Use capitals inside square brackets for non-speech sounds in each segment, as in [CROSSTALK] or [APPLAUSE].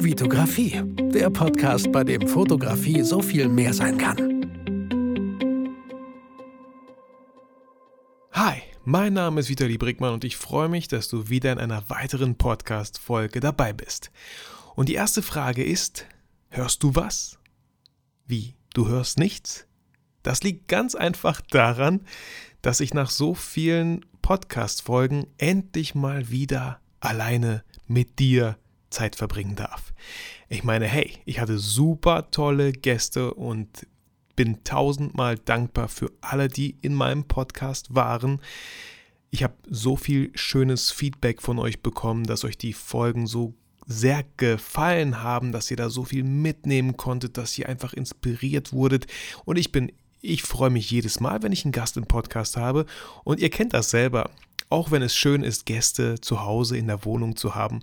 Vitografie, der Podcast, bei dem Fotografie so viel mehr sein kann. Hi, mein Name ist Vitali Brickmann und ich freue mich, dass du wieder in einer weiteren Podcast-Folge dabei bist. Und die erste Frage ist: Hörst du was? Wie? Du hörst nichts? Das liegt ganz einfach daran, dass ich nach so vielen Podcast-Folgen endlich mal wieder alleine mit dir Zeit verbringen darf. Ich meine, hey, ich hatte super tolle Gäste und bin tausendmal dankbar für alle, die in meinem Podcast waren. Ich habe so viel schönes Feedback von euch bekommen, dass euch die Folgen so sehr gefallen haben, dass ihr da so viel mitnehmen konntet, dass ihr einfach inspiriert wurdet. Und ich bin, ich freue mich jedes Mal, wenn ich einen Gast im Podcast habe. Und ihr kennt das selber. Auch wenn es schön ist, Gäste zu Hause in der Wohnung zu haben,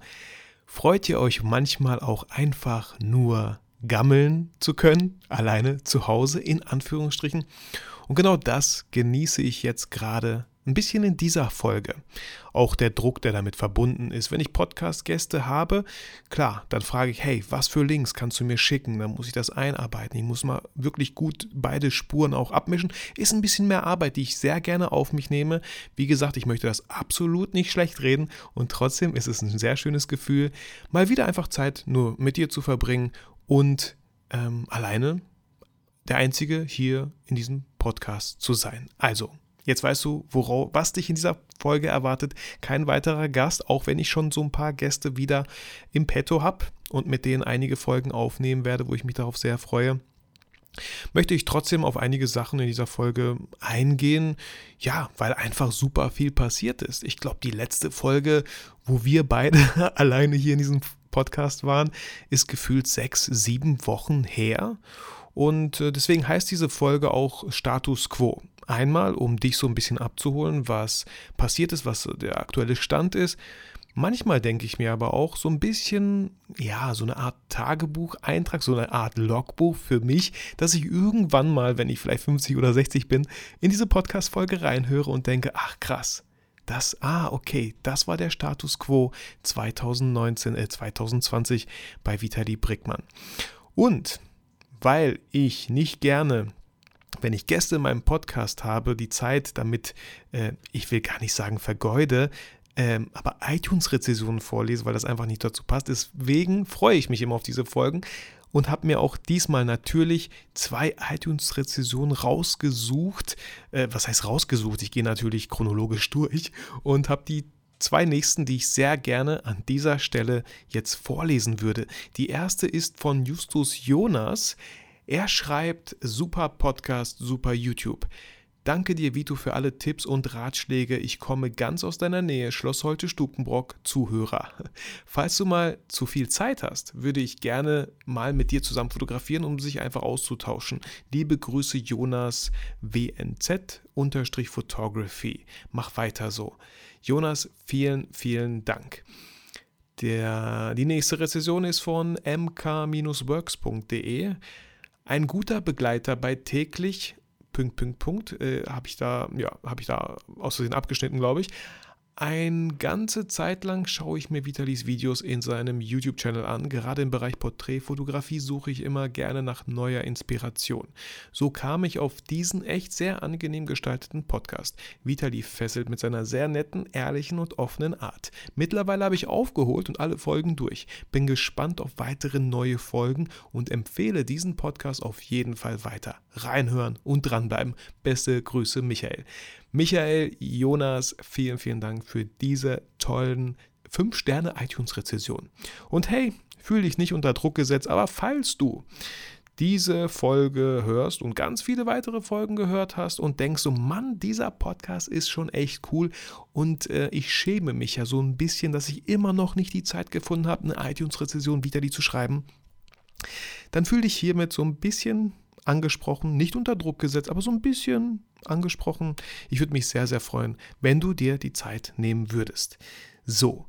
freut ihr euch manchmal auch einfach nur gammeln zu können, alleine zu Hause in Anführungsstrichen. Und genau das genieße ich jetzt gerade ein bisschen in dieser Folge. Auch der Druck, der damit verbunden ist. Wenn ich Podcast-Gäste habe, klar, dann frage ich, hey, was für Links kannst du mir schicken? Dann muss ich das einarbeiten. Ich muss mal wirklich gut beide Spuren auch abmischen. Ist ein bisschen mehr Arbeit, die ich sehr gerne auf mich nehme. Wie gesagt, ich möchte das absolut nicht schlecht reden und trotzdem ist es ein sehr schönes Gefühl, mal wieder einfach Zeit nur mit dir zu verbringen und ähm, alleine der Einzige hier in diesem Podcast zu sein. Also, Jetzt weißt du, worauf, was dich in dieser Folge erwartet. Kein weiterer Gast, auch wenn ich schon so ein paar Gäste wieder im Petto habe und mit denen einige Folgen aufnehmen werde, wo ich mich darauf sehr freue. Möchte ich trotzdem auf einige Sachen in dieser Folge eingehen, ja, weil einfach super viel passiert ist. Ich glaube, die letzte Folge, wo wir beide [LAUGHS] alleine hier in diesem Podcast waren, ist gefühlt sechs, sieben Wochen her. Und äh, deswegen heißt diese Folge auch Status Quo. Einmal, um dich so ein bisschen abzuholen, was passiert ist, was der aktuelle Stand ist. Manchmal denke ich mir aber auch so ein bisschen, ja, so eine Art Tagebucheintrag, so eine Art Logbuch für mich, dass ich irgendwann mal, wenn ich vielleicht 50 oder 60 bin, in diese Podcast-Folge reinhöre und denke, ach krass, das, ah, okay, das war der Status quo 2019, äh, 2020 bei Vitali Brickmann. Und weil ich nicht gerne wenn ich Gäste in meinem Podcast habe, die Zeit damit, äh, ich will gar nicht sagen vergeude, ähm, aber iTunes-Rezessionen vorlese, weil das einfach nicht dazu passt. Deswegen freue ich mich immer auf diese Folgen und habe mir auch diesmal natürlich zwei iTunes-Rezessionen rausgesucht. Äh, was heißt rausgesucht? Ich gehe natürlich chronologisch durch und habe die zwei nächsten, die ich sehr gerne an dieser Stelle jetzt vorlesen würde. Die erste ist von Justus Jonas. Er schreibt, super Podcast, super YouTube. Danke dir, Vito, für alle Tipps und Ratschläge. Ich komme ganz aus deiner Nähe, Schloss Holte Stukenbrock, Zuhörer. [LAUGHS] Falls du mal zu viel Zeit hast, würde ich gerne mal mit dir zusammen fotografieren, um sich einfach auszutauschen. Liebe Grüße, Jonas WNZ-Photography. Mach weiter so. Jonas, vielen, vielen Dank. Der, die nächste Rezession ist von mk-works.de. Ein guter Begleiter bei täglich Punkt, Punkt, Punkt, äh, habe ich da, ja, habe ich da aus Versehen abgeschnitten, glaube ich. Eine ganze Zeit lang schaue ich mir Vitalis Videos in seinem YouTube-Channel an. Gerade im Bereich Porträtfotografie suche ich immer gerne nach neuer Inspiration. So kam ich auf diesen echt sehr angenehm gestalteten Podcast. Vitali fesselt mit seiner sehr netten, ehrlichen und offenen Art. Mittlerweile habe ich aufgeholt und alle Folgen durch. Bin gespannt auf weitere neue Folgen und empfehle diesen Podcast auf jeden Fall weiter. Reinhören und dranbleiben. Beste Grüße, Michael. Michael, Jonas, vielen, vielen Dank für diese tollen 5-Sterne-iTunes-Rezession. Und hey, fühl dich nicht unter Druck gesetzt, aber falls du diese Folge hörst und ganz viele weitere Folgen gehört hast und denkst so, Mann, dieser Podcast ist schon echt cool und äh, ich schäme mich ja so ein bisschen, dass ich immer noch nicht die Zeit gefunden habe, eine iTunes-Rezession wieder die zu schreiben, dann fühl dich hiermit so ein bisschen angesprochen, nicht unter Druck gesetzt, aber so ein bisschen angesprochen. Ich würde mich sehr, sehr freuen, wenn du dir die Zeit nehmen würdest. So,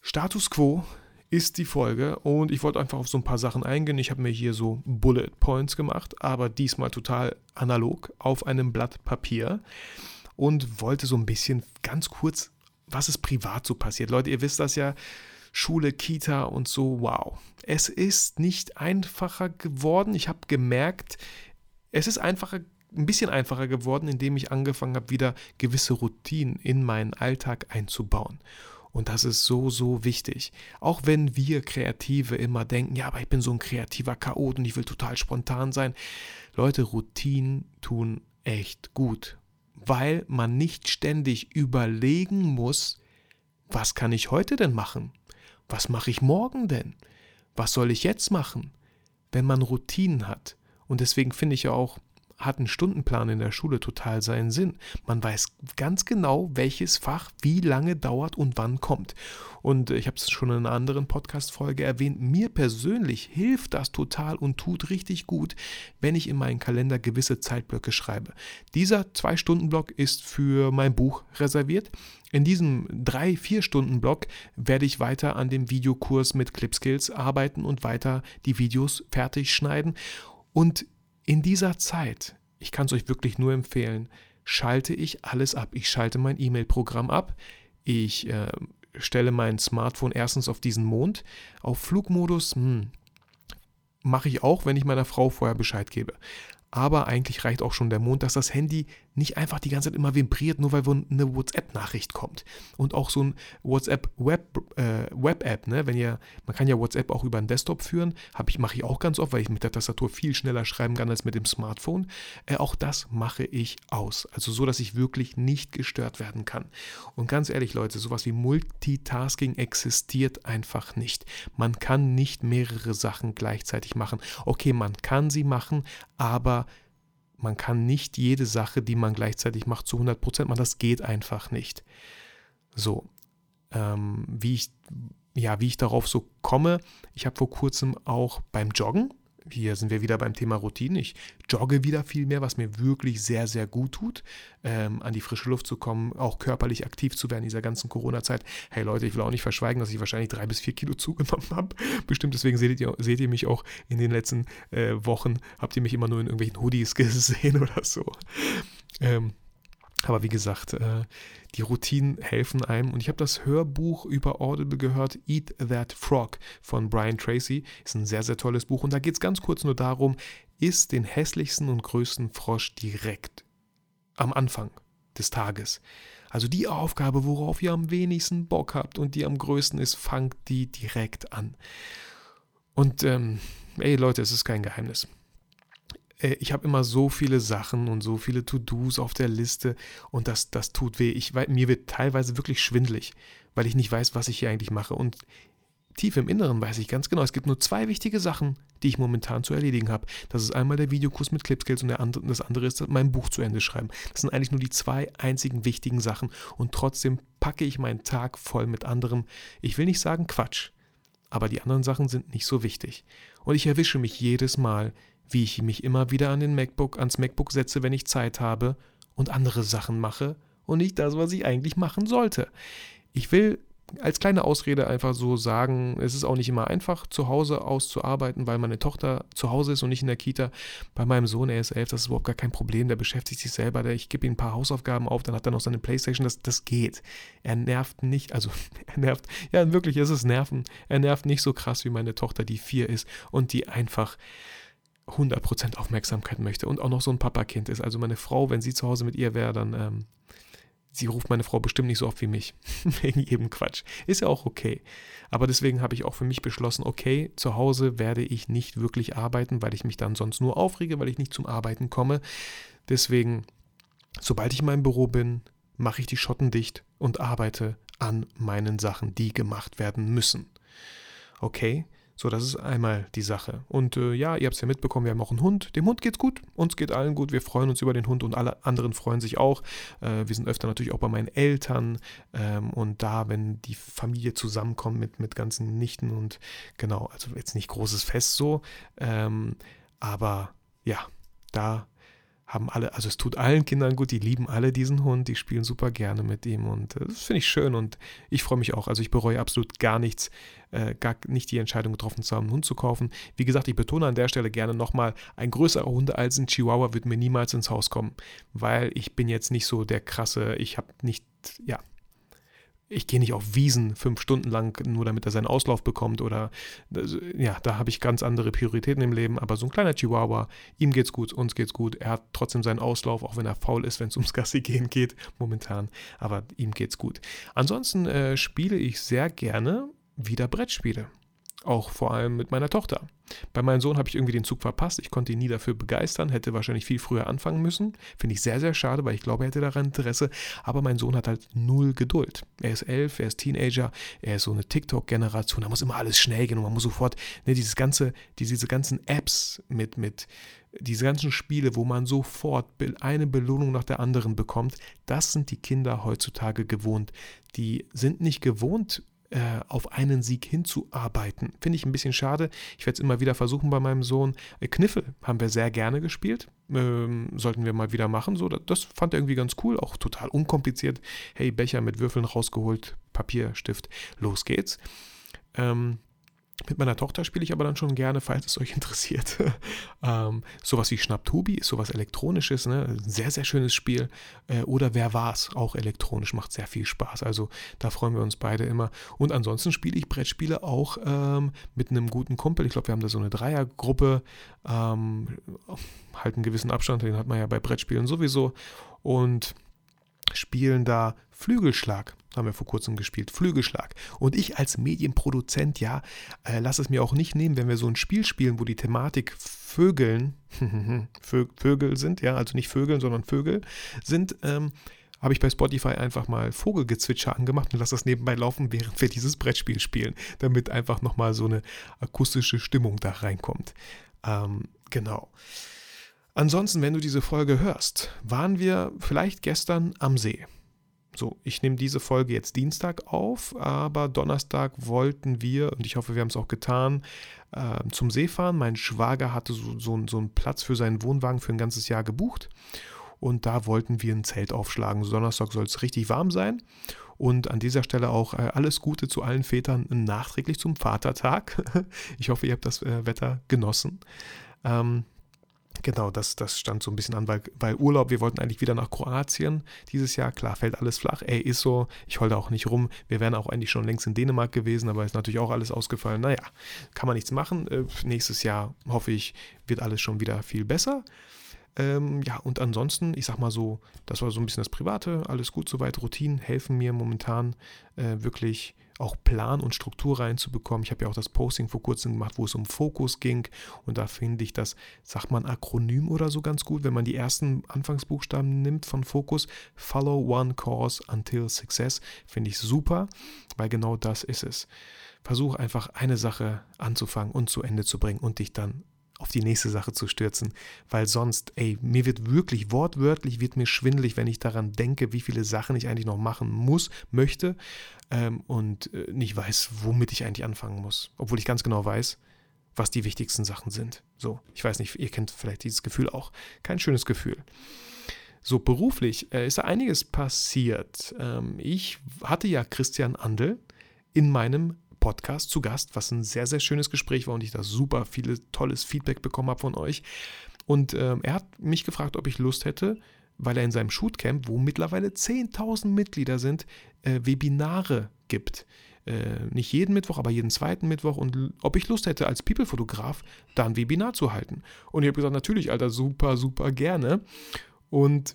Status quo ist die Folge und ich wollte einfach auf so ein paar Sachen eingehen. Ich habe mir hier so Bullet Points gemacht, aber diesmal total analog auf einem Blatt Papier und wollte so ein bisschen ganz kurz, was ist privat so passiert. Leute, ihr wisst das ja, Schule, Kita und so, wow. Es ist nicht einfacher geworden. Ich habe gemerkt, es ist einfacher ein bisschen einfacher geworden, indem ich angefangen habe, wieder gewisse Routinen in meinen Alltag einzubauen. Und das ist so, so wichtig. Auch wenn wir Kreative immer denken, ja, aber ich bin so ein kreativer Chaot und ich will total spontan sein. Leute, Routinen tun echt gut, weil man nicht ständig überlegen muss, was kann ich heute denn machen? Was mache ich morgen denn? Was soll ich jetzt machen? Wenn man Routinen hat. Und deswegen finde ich ja auch, hat ein Stundenplan in der Schule total seinen Sinn. Man weiß ganz genau, welches Fach wie lange dauert und wann kommt. Und ich habe es schon in einer anderen Podcast-Folge erwähnt, mir persönlich hilft das total und tut richtig gut, wenn ich in meinen Kalender gewisse Zeitblöcke schreibe. Dieser Zwei-Stunden-Block ist für mein Buch reserviert. In diesem drei, vier Stunden Block werde ich weiter an dem Videokurs mit Clipskills arbeiten und weiter die Videos fertig schneiden. Und in dieser Zeit, ich kann es euch wirklich nur empfehlen, schalte ich alles ab. Ich schalte mein E-Mail-Programm ab. Ich äh, stelle mein Smartphone erstens auf diesen Mond. Auf Flugmodus hm, mache ich auch, wenn ich meiner Frau vorher Bescheid gebe aber eigentlich reicht auch schon der Mond, dass das Handy nicht einfach die ganze Zeit immer vibriert, nur weil eine WhatsApp-Nachricht kommt. Und auch so ein WhatsApp-Web-App, äh, Web ne? Man kann ja WhatsApp auch über einen Desktop führen, ich, mache ich auch ganz oft, weil ich mit der Tastatur viel schneller schreiben kann als mit dem Smartphone. Äh, auch das mache ich aus. Also so, dass ich wirklich nicht gestört werden kann. Und ganz ehrlich, Leute, sowas wie Multitasking existiert einfach nicht. Man kann nicht mehrere Sachen gleichzeitig machen. Okay, man kann sie machen, aber man kann nicht jede Sache, die man gleichzeitig macht, zu 100% machen. Das geht einfach nicht. So, ähm, wie ich ja, wie ich darauf so komme. Ich habe vor kurzem auch beim Joggen, hier sind wir wieder beim Thema Routine. Ich jogge wieder viel mehr, was mir wirklich sehr, sehr gut tut, ähm, an die frische Luft zu kommen, auch körperlich aktiv zu werden in dieser ganzen Corona-Zeit. Hey Leute, ich will auch nicht verschweigen, dass ich wahrscheinlich drei bis vier Kilo [LAUGHS] zugenommen habe. Bestimmt deswegen seht ihr, seht ihr mich auch in den letzten äh, Wochen, habt ihr mich immer nur in irgendwelchen Hoodies [LAUGHS] gesehen oder so. Ähm, aber wie gesagt, äh, die Routinen helfen einem. Und ich habe das Hörbuch über Audible gehört, Eat That Frog von Brian Tracy. Ist ein sehr, sehr tolles Buch. Und da geht es ganz kurz nur darum, isst den hässlichsten und größten Frosch direkt am Anfang des Tages. Also die Aufgabe, worauf ihr am wenigsten Bock habt und die am größten ist, fangt die direkt an. Und ähm, ey Leute, es ist kein Geheimnis. Äh, ich habe immer so viele Sachen und so viele To-Dos auf der Liste und das, das tut weh. Ich, mir wird teilweise wirklich schwindlig, weil ich nicht weiß, was ich hier eigentlich mache. Und tief im Inneren weiß ich ganz genau, es gibt nur zwei wichtige Sachen, die ich momentan zu erledigen habe. Das ist einmal der Videokurs mit Clipskills und andere, das andere ist mein Buch zu Ende schreiben. Das sind eigentlich nur die zwei einzigen wichtigen Sachen und trotzdem packe ich meinen Tag voll mit anderem. Ich will nicht sagen Quatsch, aber die anderen Sachen sind nicht so wichtig. Und ich erwische mich jedes Mal, wie ich mich immer wieder an den MacBook, ans MacBook setze, wenn ich Zeit habe und andere Sachen mache und nicht das, was ich eigentlich machen sollte. Ich will als kleine Ausrede einfach so sagen, es ist auch nicht immer einfach, zu Hause auszuarbeiten, weil meine Tochter zu Hause ist und nicht in der Kita. Bei meinem Sohn, er ist elf, das ist überhaupt gar kein Problem, der beschäftigt sich selber, der, ich gebe ihm ein paar Hausaufgaben auf, dann hat er noch seine Playstation, das, das geht. Er nervt nicht, also [LAUGHS] er nervt, ja wirklich ist es Nerven, er nervt nicht so krass wie meine Tochter, die vier ist und die einfach 100% Aufmerksamkeit möchte und auch noch so ein Papakind ist. Also meine Frau, wenn sie zu Hause mit ihr wäre, dann, ähm, sie ruft meine Frau bestimmt nicht so oft wie mich, [LAUGHS] wegen jedem Quatsch. Ist ja auch okay. Aber deswegen habe ich auch für mich beschlossen, okay, zu Hause werde ich nicht wirklich arbeiten, weil ich mich dann sonst nur aufrege, weil ich nicht zum Arbeiten komme. Deswegen, sobald ich in meinem Büro bin, mache ich die Schotten dicht und arbeite an meinen Sachen, die gemacht werden müssen. Okay, so, das ist einmal die Sache. Und äh, ja, ihr habt es ja mitbekommen, wir haben auch einen Hund. Dem Hund geht's gut, uns geht allen gut. Wir freuen uns über den Hund und alle anderen freuen sich auch. Äh, wir sind öfter natürlich auch bei meinen Eltern ähm, und da, wenn die Familie zusammenkommt mit, mit ganzen Nichten und genau, also jetzt nicht großes Fest so, ähm, aber ja, da haben alle, also es tut allen Kindern gut, die lieben alle diesen Hund, die spielen super gerne mit ihm und äh, das finde ich schön und ich freue mich auch. Also ich bereue absolut gar nichts, äh, gar nicht die Entscheidung getroffen zu haben, einen Hund zu kaufen. Wie gesagt, ich betone an der Stelle gerne nochmal, ein größerer Hund als ein Chihuahua wird mir niemals ins Haus kommen, weil ich bin jetzt nicht so der krasse, ich habe nicht, ja, ich gehe nicht auf Wiesen fünf Stunden lang, nur damit er seinen Auslauf bekommt oder ja, da habe ich ganz andere Prioritäten im Leben. Aber so ein kleiner Chihuahua, ihm geht's gut, uns geht's gut. Er hat trotzdem seinen Auslauf, auch wenn er faul ist, wenn es ums Gassi gehen geht, momentan. Aber ihm geht's gut. Ansonsten äh, spiele ich sehr gerne wieder Brettspiele. Auch vor allem mit meiner Tochter. Bei meinem Sohn habe ich irgendwie den Zug verpasst. Ich konnte ihn nie dafür begeistern, hätte wahrscheinlich viel früher anfangen müssen. Finde ich sehr, sehr schade, weil ich glaube, er hätte daran Interesse. Aber mein Sohn hat halt null Geduld. Er ist elf, er ist Teenager, er ist so eine TikTok-Generation. Da muss immer alles schnell gehen und man muss sofort ne, dieses ganze, diese ganzen Apps mit, mit diese ganzen Spiele, wo man sofort eine Belohnung nach der anderen bekommt, das sind die Kinder heutzutage gewohnt. Die sind nicht gewohnt, auf einen Sieg hinzuarbeiten. Finde ich ein bisschen schade. Ich werde es immer wieder versuchen bei meinem Sohn. Äh, Kniffel haben wir sehr gerne gespielt. Ähm, sollten wir mal wieder machen. So, das fand er irgendwie ganz cool, auch total unkompliziert. Hey, Becher mit Würfeln rausgeholt, Papier, Stift, los geht's. Ähm, mit meiner Tochter spiele ich aber dann schon gerne, falls es euch [LAUGHS] interessiert. ähm, sowas wie Schnapptubi ist sowas Elektronisches, ne? Sehr, sehr schönes Spiel. Äh, oder Wer war's? Auch elektronisch, macht sehr viel Spaß. Also da freuen wir uns beide immer. Und ansonsten spiele ich Brettspiele auch ähm, mit einem guten Kumpel. Ich glaube, wir haben da so eine Dreiergruppe. Ähm, halt einen gewissen Abstand, den hat man ja bei Brettspielen sowieso. Und spielen da Flügelschlag. Haben wir vor kurzem gespielt. Flügelschlag. Und ich als Medienproduzent, ja, äh, lass es mir auch nicht nehmen, wenn wir so ein Spiel spielen, wo die Thematik Vögeln, [LAUGHS] Vögel sind, ja, also nicht Vögeln, sondern Vögel sind, ähm, habe ich bei Spotify einfach mal Vogelgezwitscher angemacht und lasse das nebenbei laufen, während wir dieses Brettspiel spielen, damit einfach nochmal so eine akustische Stimmung da reinkommt. Ähm, genau. Ansonsten, wenn du diese Folge hörst, waren wir vielleicht gestern am See. So, ich nehme diese Folge jetzt Dienstag auf, aber Donnerstag wollten wir, und ich hoffe, wir haben es auch getan, äh, zum See fahren. Mein Schwager hatte so, so, so einen Platz für seinen Wohnwagen für ein ganzes Jahr gebucht. Und da wollten wir ein Zelt aufschlagen. So Donnerstag soll es richtig warm sein. Und an dieser Stelle auch äh, alles Gute zu allen Vätern nachträglich zum Vatertag. [LAUGHS] ich hoffe, ihr habt das äh, Wetter genossen. Ähm, Genau, das, das stand so ein bisschen an, weil, weil Urlaub, wir wollten eigentlich wieder nach Kroatien dieses Jahr. Klar, fällt alles flach. Ey, ist so. Ich hol da auch nicht rum. Wir wären auch eigentlich schon längst in Dänemark gewesen, aber ist natürlich auch alles ausgefallen. Naja, kann man nichts machen. Äh, nächstes Jahr, hoffe ich, wird alles schon wieder viel besser. Ähm, ja, und ansonsten, ich sag mal so, das war so ein bisschen das Private. Alles gut soweit. Routinen helfen mir momentan äh, wirklich auch Plan und Struktur reinzubekommen. Ich habe ja auch das Posting vor kurzem gemacht, wo es um Fokus ging. Und da finde ich das, sagt man Akronym oder so ganz gut, wenn man die ersten Anfangsbuchstaben nimmt von Fokus. Follow one course until success. Finde ich super, weil genau das ist es. Versuch einfach eine Sache anzufangen und zu Ende zu bringen und dich dann auf die nächste Sache zu stürzen, weil sonst, ey, mir wird wirklich wortwörtlich, wird mir schwindelig, wenn ich daran denke, wie viele Sachen ich eigentlich noch machen muss, möchte ähm, und äh, nicht weiß, womit ich eigentlich anfangen muss, obwohl ich ganz genau weiß, was die wichtigsten Sachen sind. So, ich weiß nicht, ihr kennt vielleicht dieses Gefühl auch. Kein schönes Gefühl. So, beruflich äh, ist da einiges passiert. Ähm, ich hatte ja Christian Andel in meinem Podcast zu Gast, was ein sehr, sehr schönes Gespräch war und ich da super viele tolles Feedback bekommen habe von euch. Und ähm, er hat mich gefragt, ob ich Lust hätte, weil er in seinem Shootcamp, wo mittlerweile 10.000 Mitglieder sind, äh, Webinare gibt. Äh, nicht jeden Mittwoch, aber jeden zweiten Mittwoch und ob ich Lust hätte, als People-Fotograf da ein Webinar zu halten. Und ich habe gesagt, natürlich, Alter, super, super gerne. Und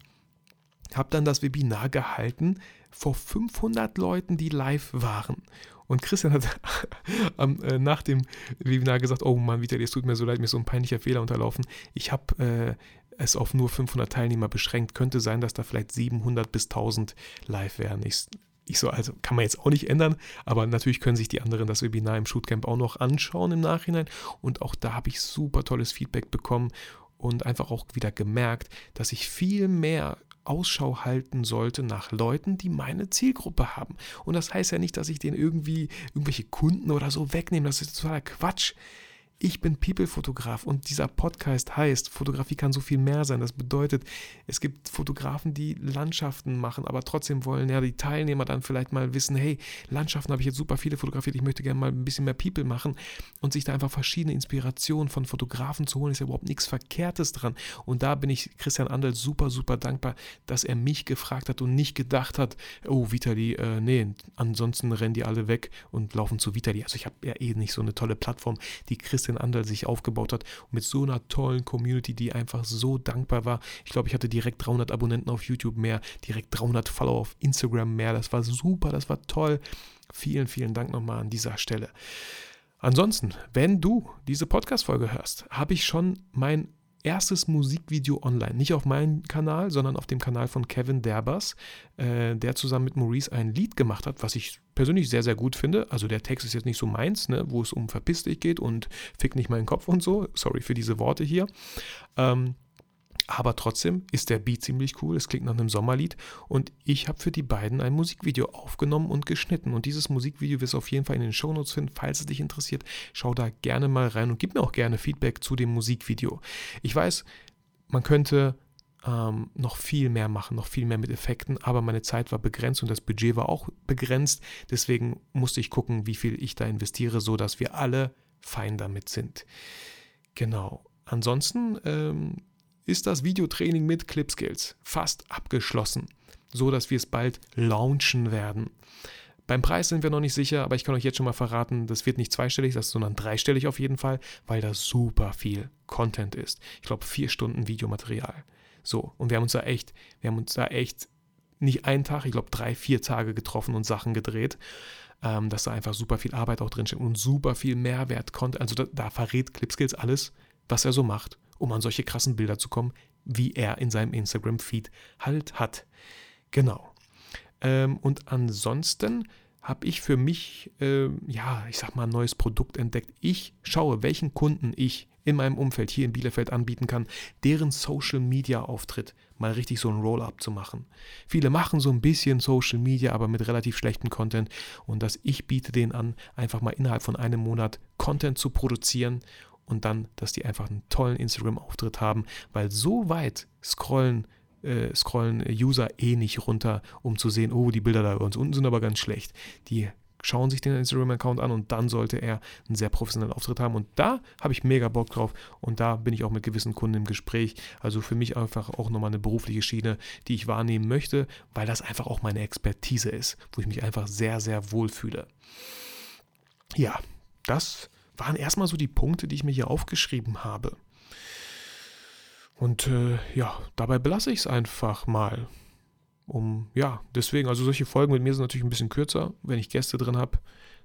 habe dann das Webinar gehalten vor 500 Leuten, die live waren. Und Christian hat [LAUGHS] äh, nach dem Webinar gesagt, oh Mann, Vitali, es tut mir so leid, mir ist so ein peinlicher Fehler unterlaufen. Ich habe äh, es auf nur 500 Teilnehmer beschränkt. Könnte sein, dass da vielleicht 700 bis 1000 live wären. Ich, ich so, also kann man jetzt auch nicht ändern, aber natürlich können sich die anderen das Webinar im Shootcamp auch noch anschauen im Nachhinein. Und auch da habe ich super tolles Feedback bekommen und einfach auch wieder gemerkt, dass ich viel mehr Ausschau halten sollte nach Leuten, die meine Zielgruppe haben. Und das heißt ja nicht, dass ich denen irgendwie irgendwelche Kunden oder so wegnehme. Das ist totaler Quatsch. Ich bin People-Fotograf und dieser Podcast heißt, Fotografie kann so viel mehr sein. Das bedeutet, es gibt Fotografen, die Landschaften machen, aber trotzdem wollen ja die Teilnehmer dann vielleicht mal wissen, hey, Landschaften habe ich jetzt super viele fotografiert, ich möchte gerne mal ein bisschen mehr People machen und sich da einfach verschiedene Inspirationen von Fotografen zu holen, ist ja überhaupt nichts Verkehrtes dran. Und da bin ich Christian Andel super, super dankbar, dass er mich gefragt hat und nicht gedacht hat, oh, Vitali, äh, nee, ansonsten rennen die alle weg und laufen zu Vitali. Also ich habe ja eh nicht so eine tolle Plattform, die Christian Sebastian Andal sich aufgebaut hat und mit so einer tollen Community, die einfach so dankbar war. Ich glaube, ich hatte direkt 300 Abonnenten auf YouTube mehr, direkt 300 Follower auf Instagram mehr. Das war super, das war toll. Vielen, vielen Dank nochmal an dieser Stelle. Ansonsten, wenn du diese Podcast-Folge hörst, habe ich schon mein erstes Musikvideo online. Nicht auf meinem Kanal, sondern auf dem Kanal von Kevin Derbers, äh, der zusammen mit Maurice ein Lied gemacht hat, was ich persönlich sehr, sehr gut finde. Also der Text ist jetzt nicht so meins, ne, wo es um Verpiss dich geht und fick nicht meinen Kopf und so. Sorry für diese Worte hier. Ähm, aber trotzdem ist der Beat ziemlich cool. Es klingt nach einem Sommerlied. Und ich habe für die beiden ein Musikvideo aufgenommen und geschnitten. Und dieses Musikvideo wirst du auf jeden Fall in den Shownotes finden. Falls es dich interessiert, schau da gerne mal rein und gib mir auch gerne Feedback zu dem Musikvideo. Ich weiß, man könnte ähm, noch viel mehr machen, noch viel mehr mit Effekten, aber meine Zeit war begrenzt und das Budget war auch begrenzt. Deswegen musste ich gucken, wie viel ich da investiere, sodass wir alle fein damit sind. Genau. Ansonsten ähm, ist das Videotraining mit Clipskills fast abgeschlossen, so dass wir es bald launchen werden. Beim Preis sind wir noch nicht sicher, aber ich kann euch jetzt schon mal verraten, das wird nicht zweistellig, sondern dreistellig auf jeden Fall, weil da super viel Content ist. Ich glaube, vier Stunden Videomaterial. So, und wir haben uns da echt, wir haben uns da echt nicht einen Tag, ich glaube drei, vier Tage getroffen und Sachen gedreht, ähm, dass da einfach super viel Arbeit auch drinsteckt und super viel Mehrwert Content. Also da, da verrät Clipskills alles, was er so macht um an solche krassen Bilder zu kommen, wie er in seinem Instagram-Feed halt hat. Genau. Ähm, und ansonsten habe ich für mich, äh, ja, ich sag mal, ein neues Produkt entdeckt. Ich schaue, welchen Kunden ich in meinem Umfeld hier in Bielefeld anbieten kann, deren Social Media Auftritt mal richtig so ein Roll-up zu machen. Viele machen so ein bisschen Social Media, aber mit relativ schlechtem Content und dass ich biete denen an, einfach mal innerhalb von einem Monat Content zu produzieren und dann, dass die einfach einen tollen Instagram-Auftritt haben, weil so weit scrollen, äh, scrollen User eh nicht runter, um zu sehen, oh, die Bilder da bei uns unten sind aber ganz schlecht. Die schauen sich den Instagram-Account an und dann sollte er einen sehr professionellen Auftritt haben. Und da habe ich mega Bock drauf und da bin ich auch mit gewissen Kunden im Gespräch. Also für mich einfach auch nochmal eine berufliche Schiene, die ich wahrnehmen möchte, weil das einfach auch meine Expertise ist, wo ich mich einfach sehr, sehr wohl fühle. Ja, das waren erstmal so die Punkte, die ich mir hier aufgeschrieben habe. Und äh, ja, dabei belasse ich es einfach mal. Um, ja, deswegen, also solche Folgen mit mir sind natürlich ein bisschen kürzer. Wenn ich Gäste drin habe,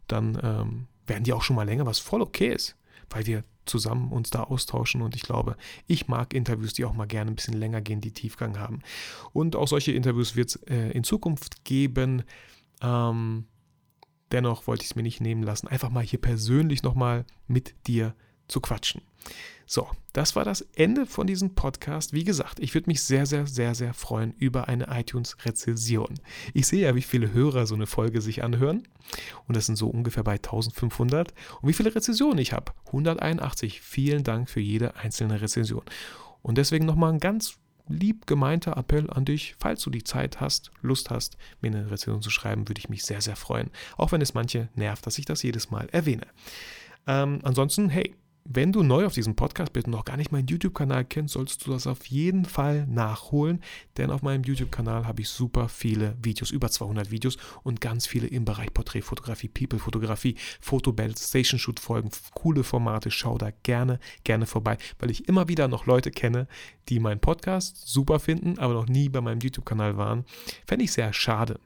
dann ähm, werden die auch schon mal länger, was voll okay ist, weil wir zusammen uns da austauschen und ich glaube, ich mag Interviews, die auch mal gerne ein bisschen länger gehen, die Tiefgang haben. Und auch solche Interviews wird es äh, in Zukunft geben. Ähm, Dennoch wollte ich es mir nicht nehmen lassen, einfach mal hier persönlich nochmal mit dir zu quatschen. So, das war das Ende von diesem Podcast. Wie gesagt, ich würde mich sehr, sehr, sehr, sehr freuen über eine iTunes-Rezession. Ich sehe ja, wie viele Hörer so eine Folge sich anhören. Und das sind so ungefähr bei 1500. Und wie viele Rezessionen ich habe? 181. Vielen Dank für jede einzelne Rezession. Und deswegen nochmal ein ganz lieb gemeinter Appell an dich, falls du die Zeit hast, Lust hast, mir eine Rezension zu schreiben, würde ich mich sehr, sehr freuen. Auch wenn es manche nervt, dass ich das jedes Mal erwähne. Ähm, ansonsten, hey, wenn du neu auf diesem Podcast bist und noch gar nicht meinen YouTube-Kanal kennst, solltest du das auf jeden Fall nachholen, denn auf meinem YouTube-Kanal habe ich super viele Videos, über 200 Videos und ganz viele im Bereich Porträtfotografie, People-Fotografie, Fotobells, Station-Shoot-Folgen, coole Formate. Schau da gerne, gerne vorbei, weil ich immer wieder noch Leute kenne, die meinen Podcast super finden, aber noch nie bei meinem YouTube-Kanal waren. Fände ich sehr schade.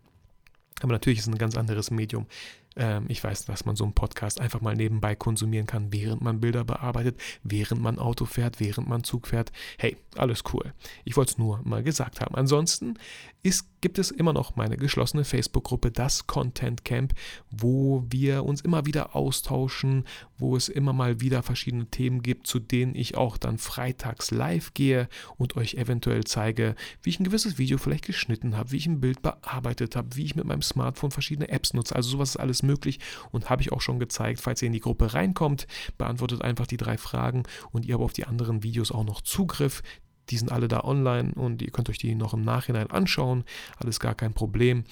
Aber natürlich ist es ein ganz anderes Medium. Ähm, ich weiß, dass man so einen Podcast einfach mal nebenbei konsumieren kann, während man Bilder bearbeitet, während man Auto fährt, während man Zug fährt. Hey, alles cool. Ich wollte es nur mal gesagt haben. Ansonsten ist gibt es immer noch meine geschlossene Facebook-Gruppe, das Content Camp, wo wir uns immer wieder austauschen, wo es immer mal wieder verschiedene Themen gibt, zu denen ich auch dann freitags live gehe und euch eventuell zeige, wie ich ein gewisses Video vielleicht geschnitten habe, wie ich ein Bild bearbeitet habe, wie ich mit meinem Smartphone verschiedene Apps nutze. Also sowas ist alles möglich und habe ich auch schon gezeigt. Falls ihr in die Gruppe reinkommt, beantwortet einfach die drei Fragen und ihr habt auf die anderen Videos auch noch Zugriff. Die sind alle da online und ihr könnt euch die noch im Nachhinein anschauen. Alles gar kein Problem.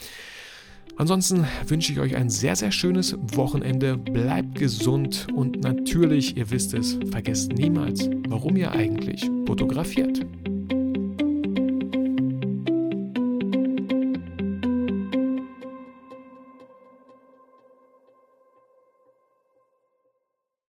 Ansonsten wünsche ich euch ein sehr, sehr schönes Wochenende. Bleibt gesund und natürlich, ihr wisst es, vergesst niemals, warum ihr eigentlich fotografiert.